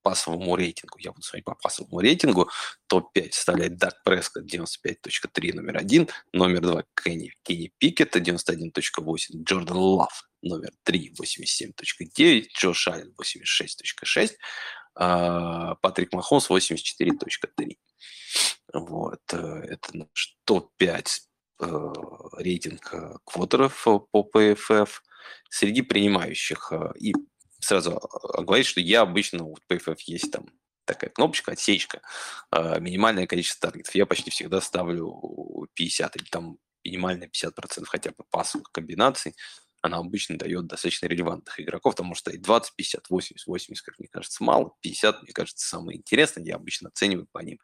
пассовому рейтингу, я буду смотреть по пассовому рейтингу, топ-5 составляет Дак Прескотт 95.3 номер один, номер два Кенни, Кенни Пикет 91.8, Джордан Лав номер 3 87.9, Джош Аллен 86.6, а, Патрик Махомс 84.3. Вот. Э, это наш топ-5 э, рейтинг э, квотеров по PFF среди принимающих. И сразу говорить, что я обычно, в PFF есть там такая кнопочка, отсечка, минимальное количество таргетов. Я почти всегда ставлю 50 или там минимальное 50% хотя бы пасовых комбинаций она обычно дает достаточно релевантных игроков, потому что и 20, 50, 80, 80, как мне кажется, мало, 50, мне кажется, самое интересное, я обычно оцениваю по ним.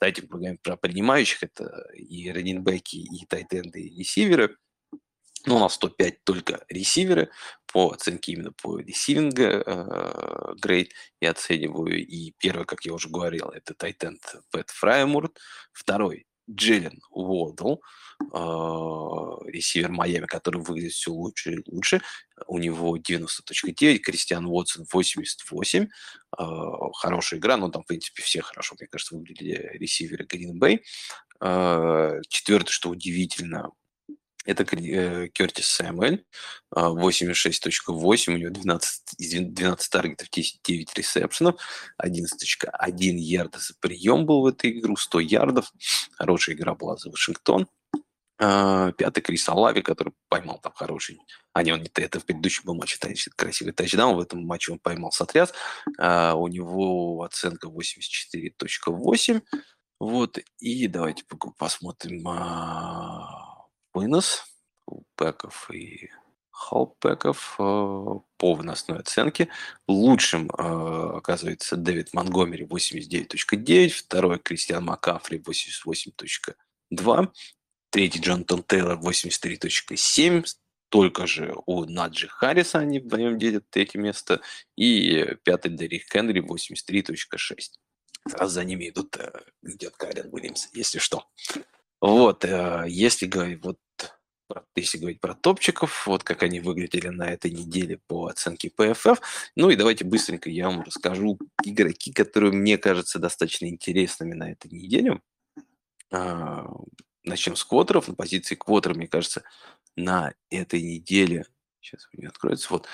Давайте поговорим про принимающих, это и раненбеки, и тайтенды, и ресиверы. Ну, у нас 105 только ресиверы, по оценке именно по ресивинга э, грейд я оцениваю. И первый, как я уже говорил, это тайтенд Пэт Фраймурт. Второй Джеллен Уодл, а, ресивер Майами, который выглядит все лучше и лучше. У него 90.9, Кристиан Уотсон 88. А, хорошая игра, но там, в принципе, все хорошо, мне кажется, выглядели ресиверы Green Bay. А, четвертое, что удивительно, это э, Кертис Сэмюэль, 86.8, у него 12, 12 таргетов, 10, 9 ресепшенов, 11.1 ярда за прием был в этой игру, 100 ярдов. Хорошая игра была за Вашингтон. А, пятый Крис Алави, который поймал там хороший... А, не, он не это в предыдущем был матче, красивый тачдаун, в этом матче он поймал сотряс. У него оценка 84.8. Вот, и давайте посмотрим а, вынос пэков и халпеков а, по выносной оценке. Лучшим а, оказывается Дэвид Монгомери 89.9, второй Кристиан Макафри 88.2, Третий Джонатан Тейлор 83.7. Только же у Наджи Харриса они вдвоем делят третье место. И пятый Дерек Хенри 83.6. Сразу за ними идут, э, идет Карен Уильямс, если что. Вот, э, если говорить, вот если говорить про топчиков, вот как они выглядели на этой неделе по оценке PFF. Ну и давайте быстренько я вам расскажу игроки, которые мне кажутся достаточно интересными на этой неделе. А, начнем с квотеров. На позиции квотера, мне кажется, на этой неделе... Сейчас у меня откроется. Вот.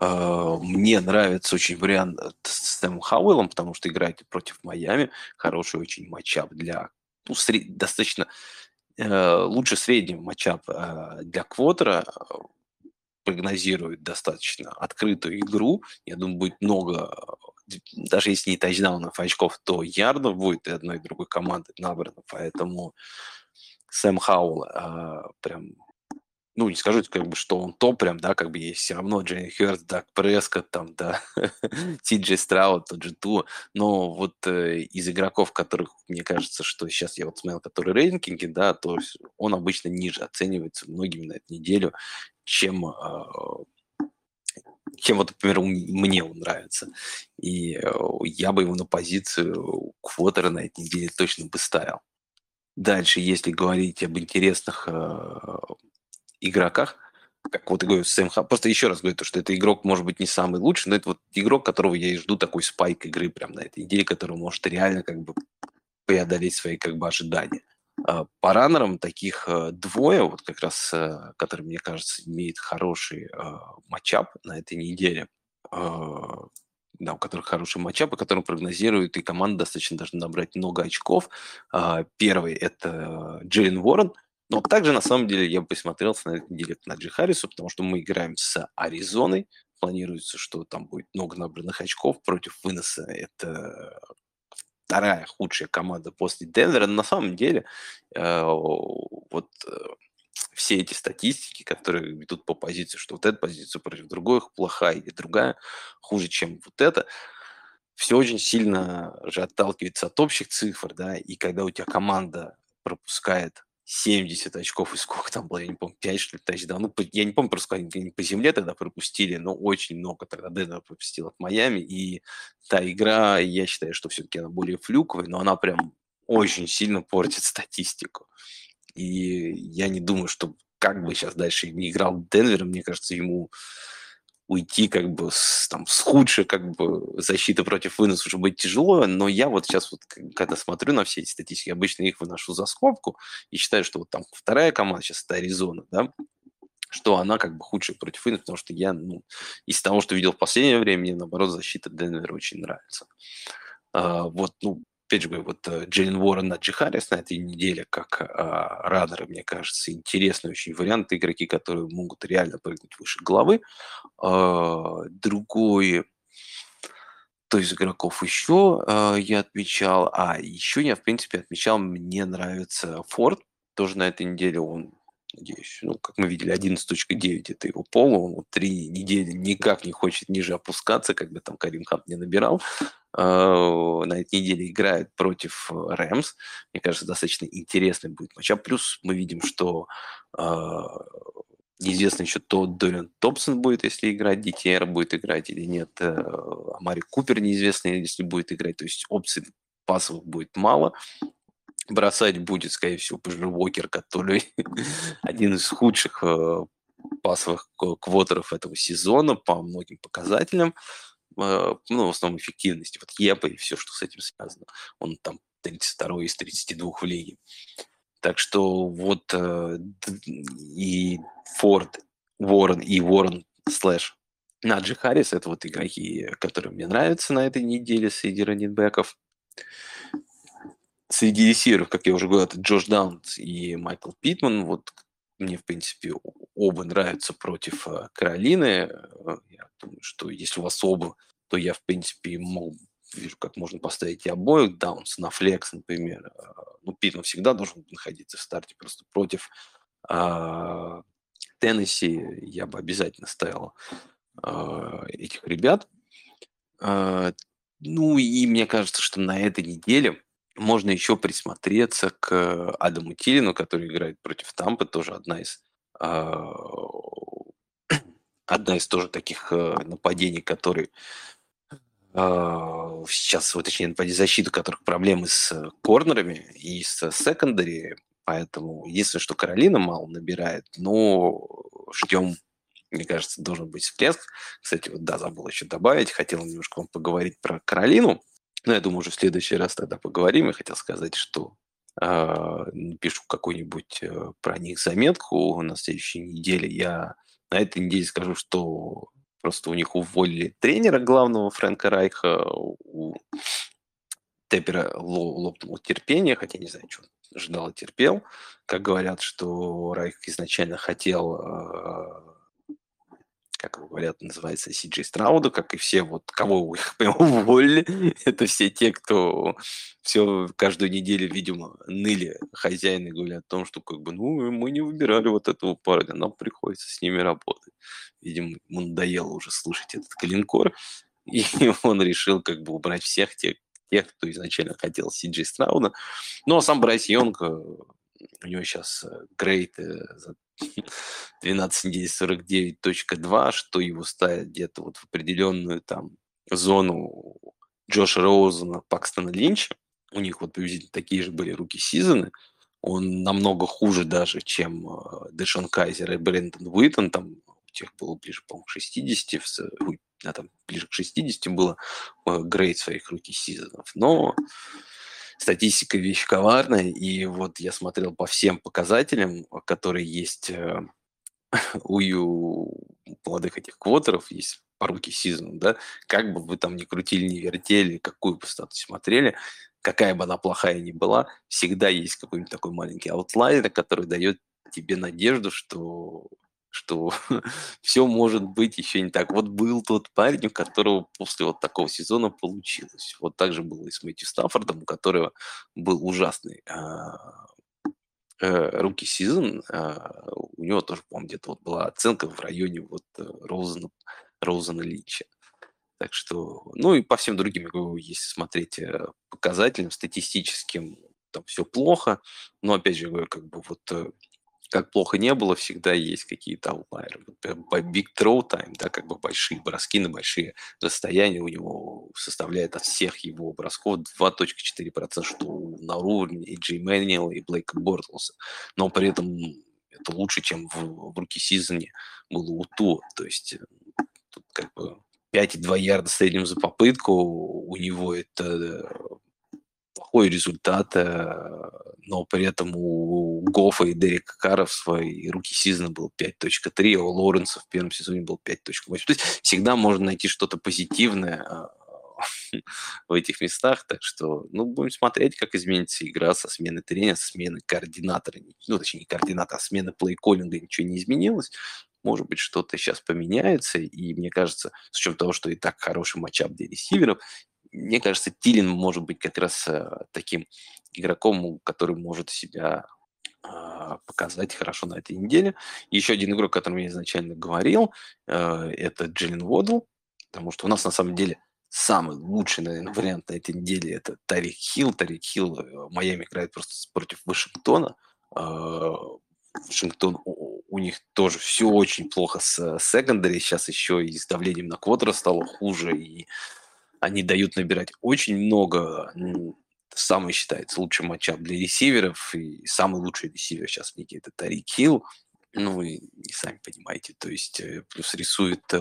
А, мне нравится очень вариант с Сэмом Хауэллом, потому что играет против Майами. Хороший очень матчап для ну, сред... достаточно э, лучше среднего матчап э, для квотера. Прогнозирует достаточно открытую игру. Я думаю, будет много даже если не тачдаунов, очков, то ярдов будет и одной, и другой команды набрано. Поэтому Сэм Хаул а, прям ну, не скажу, как бы, что он топ прям, да, как бы есть все равно Дженни Хёрст, Дак Прескотт, там, да, Ти Джей Страут, тот же Ту, но вот э, из игроков, которых, мне кажется, что сейчас я вот смотрел, которые рейтинги, да, то он обычно ниже оценивается многими на эту неделю, чем э, чем вот, например, мне он нравится. И э, я бы его на позицию квотера на этой неделе точно бы ставил. Дальше, если говорить об интересных э, игроках, как вот говорю, Сэм Ха, просто еще раз говорю, то, что это игрок, может быть, не самый лучший, но это вот игрок, которого я и жду такой спайк игры прям на этой неделе, который может реально как бы преодолеть свои как бы ожидания. А, по раннерам таких э, двое, вот как раз, э, который, мне кажется, имеет хороший э, матчап на этой неделе, да, у которых хороший матчап, по которым прогнозируют, и команда достаточно должна набрать много очков. А, первый – это Джейлен Уоррен, но также, на самом деле, я бы посмотрел на этой неделе на Джи Харрису, потому что мы играем с Аризоной, планируется, что там будет много набранных очков против выноса. Это вторая худшая команда после Денвера. Но на самом деле э, вот э, все эти статистики, которые ведут по позиции, что вот эта позиция против другой плохая или другая хуже, чем вот эта, все очень сильно же отталкивается от общих цифр, да, и когда у тебя команда пропускает 70 очков и сколько там было, я не помню, 5 что ли тачдаун. Ну, я не помню, просто они по земле тогда пропустили, но очень много тогда Денвер пропустил от Майами. И та игра, я считаю, что все-таки она более флюковая, но она прям очень сильно портит статистику. И я не думаю, что как бы сейчас дальше не играл Денвер, мне кажется, ему уйти как бы с, там, с худшей как бы защиты против выноса уже быть тяжело, но я вот сейчас вот когда смотрю на все эти статистики, обычно их выношу за скобку и считаю, что вот там вторая команда сейчас это Аризона, да, что она как бы худшая против выноса, потому что я, ну, из того, что видел в последнее время, мне, наоборот, защита Денвера очень нравится. А, вот, ну, опять же, вот э, Джейлен Уоррен на Джихарис на этой неделе, как а, раннеры, мне кажется, интересный очень вариант. Игроки, которые могут реально прыгнуть выше головы. А, другой то из игроков еще а, я отмечал, а еще я, в принципе, отмечал, мне нравится Форд, тоже на этой неделе он надеюсь. Ну, как мы видели, 11.9 это его пол, он три недели никак не хочет ниже опускаться, когда там Карим Хант не набирал. Uh, на этой неделе играет против Рэмс. Мне кажется, достаточно интересный будет матч. А плюс мы видим, что uh, неизвестно еще то Дориан Томпсон будет, если играть, ДТР будет играть или нет. Uh, Амари Купер неизвестно, если будет играть. То есть опций пасовых будет мало бросать будет, скорее всего, Пэджи Уокер, который один из худших э, пасовых квотеров этого сезона по многим показателям. Э, ну, в основном эффективности. Вот ЕПа и все, что с этим связано. Он там 32 из 32 в лиге. Так что вот э, и Форд, Уоррен и Уоррен slash Наджи Харрис – это вот игроки, которые мне нравятся на этой неделе среди раннинбеков среди ресиверов, как я уже говорил, это Джош Даунс и Майкл Питман. Вот мне, в принципе, оба нравятся против э, Каролины. Э, я думаю, что если у вас оба, то я, в принципе, мог, вижу, как можно поставить и обоих. Даунс на flex, например. Э, ну, Питман всегда должен находиться в старте просто против Теннесси. Я бы обязательно ставил этих ребят. Ну, и мне кажется, что на этой неделе можно еще присмотреться к Адаму Тилину, который играет против Тампы, тоже одна из а, одна из тоже таких э, нападений, которые а, сейчас, вот, точнее, нападений защиты, у которых проблемы с корнерами и с секондари. Поэтому единственное, что Каролина мало набирает, но ждем мне кажется, должен быть всплеск. Кстати, вот да, забыл еще добавить, хотел немножко вам поговорить про Каролину, но я думаю, уже в следующий раз тогда поговорим. Я хотел сказать, что э, пишу какую-нибудь э, про них заметку на следующей неделе. Я на этой неделе скажу, что просто у них уволили тренера главного Фрэнка Райха, у Теппера лопнуло терпение, хотя не знаю, что ждал и терпел. Как говорят, что Райх изначально хотел э, как его говорят, называется Си Джей Страуда, как и все, вот кого их уволили, это все те, кто все каждую неделю, видимо, ныли хозяины говорят о том, что как бы, ну, мы не выбирали вот этого парня, нам приходится с ними работать. Видимо, ему надоело уже слушать этот калинкор, и он решил как бы убрать всех тех, тех, кто изначально хотел Си Джей Страуда. Ну, а сам Брайс Йонг, у него сейчас грейд э, за 12 недель 49.2, что его ставит где-то вот в определенную там зону Джоша Роузена, Пакстона Линча. У них вот приблизительно такие же были руки сезоны. Он намного хуже даже, чем э, Дэшон Кайзер и Брэндон Уитон. Там у тех было ближе, по-моему, 60, а там ближе к 60 было э, грейд своих руки сезонов. Но статистика вещь коварная, и вот я смотрел по всем показателям, которые есть э, у молодых этих квотеров, есть по руки сезон, да, как бы вы там ни крутили, ни вертели, какую бы статус смотрели, какая бы она плохая ни была, всегда есть какой-нибудь такой маленький аутлайер, который дает тебе надежду, что что все может быть еще не так. Вот был тот парень, у которого после вот такого сезона получилось. Вот так же было и с Мэтью Стаффордом, у которого был ужасный а, э, руки сезон. А, у него тоже, по-моему, где-то вот была оценка в районе вот э, Роузена, Роузена Линча. Так что, ну и по всем другим, если смотреть э, показателям статистическим, там все плохо. Но опять же, говорю, как бы вот как плохо не было, всегда есть какие-то аутлайеры. Big throw time, да, как бы большие броски на большие расстояния у него составляет от всех его бросков 2.4%, что на уровне и Джей Мэниела, и Блейка Бортлса. Но при этом это лучше, чем в, в руки сезоне было у Ту. То есть э, тут как бы 5,2 ярда среднем за попытку, у него это плохой результат, э, но при этом у Гофа и Дерека Кара в свои руки сезона был 5.3, а у Лоренса в первом сезоне был 5.8. То есть всегда можно найти что-то позитивное а, в этих местах, так что, ну, будем смотреть, как изменится игра со смены тренера, со смены координатора, ну, точнее, не координатора, а смены плей-коллинга, ничего не изменилось, может быть, что-то сейчас поменяется, и мне кажется, с учетом того, что и так хороший матчап для ресиверов, мне кажется, Тилин может быть как раз э, таким игроком, который может себя а, показать хорошо на этой неделе. Еще один игрок, о котором я изначально говорил, э, это Джиллин Уодл, потому что у нас на самом деле самый лучший, наверное, вариант на этой неделе это Тарик Хилл. Тарик Хилл, э, Майами играет просто против Вашингтона. Вашингтон, у них тоже все очень плохо с секондари. Сейчас еще и с давлением на квотера стало хуже. И они дают набирать очень много. Ну, самый считается лучший matchup для ресиверов. И самый лучший ресивер сейчас в лиге это Тайрик Хилл. Ну, и сами понимаете, то есть э, плюс рисует э,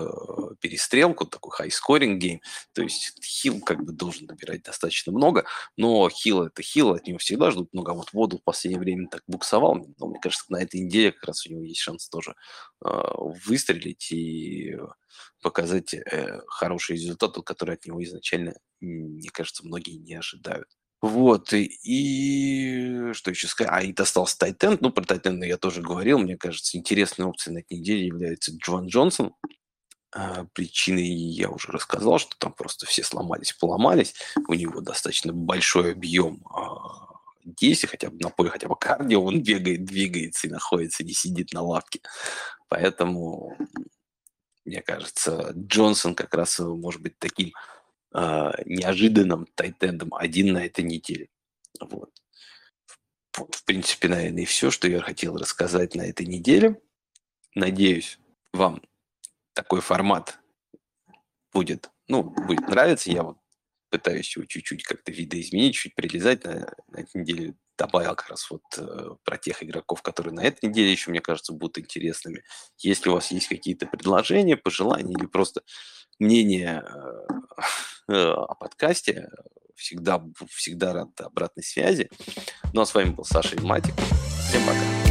перестрелку, такой high-scoring game, то есть Хилл как бы должен набирать достаточно много, но Хилл это Хилл, от него всегда ждут много, а вот Водл в последнее время так буксовал, но мне кажется, на этой неделе как раз у него есть шанс тоже э, выстрелить и показать э, хороший результат, который от него изначально, мне кажется, многие не ожидают. Вот, и, и что еще сказать? А, и достался Тайтенд. Ну, про Тайтенда я тоже говорил. Мне кажется, интересной опцией на этой неделе является Джоан Джонсон. А, причиной я уже рассказал, что там просто все сломались, поломались. У него достаточно большой объем а, действий, хотя бы на поле, хотя бы кардио, он бегает, двигается и находится, не сидит на лавке. Поэтому, мне кажется, Джонсон как раз может быть таким э, неожиданным тайтендом один на этой неделе. Вот. вот. В принципе, наверное, и все, что я хотел рассказать на этой неделе. Надеюсь, вам такой формат будет, ну, будет нравиться. Я вот пытаюсь его чуть-чуть как-то видоизменить, чуть прилезать на, на этой неделе. добавил как раз вот э, про тех игроков, которые на этой неделе еще, мне кажется, будут интересными. Если у вас есть какие-то предложения, пожелания или просто мнение э, о подкасте, всегда, всегда рад обратной связи. Ну а с вами был Саша Илматик. Всем пока.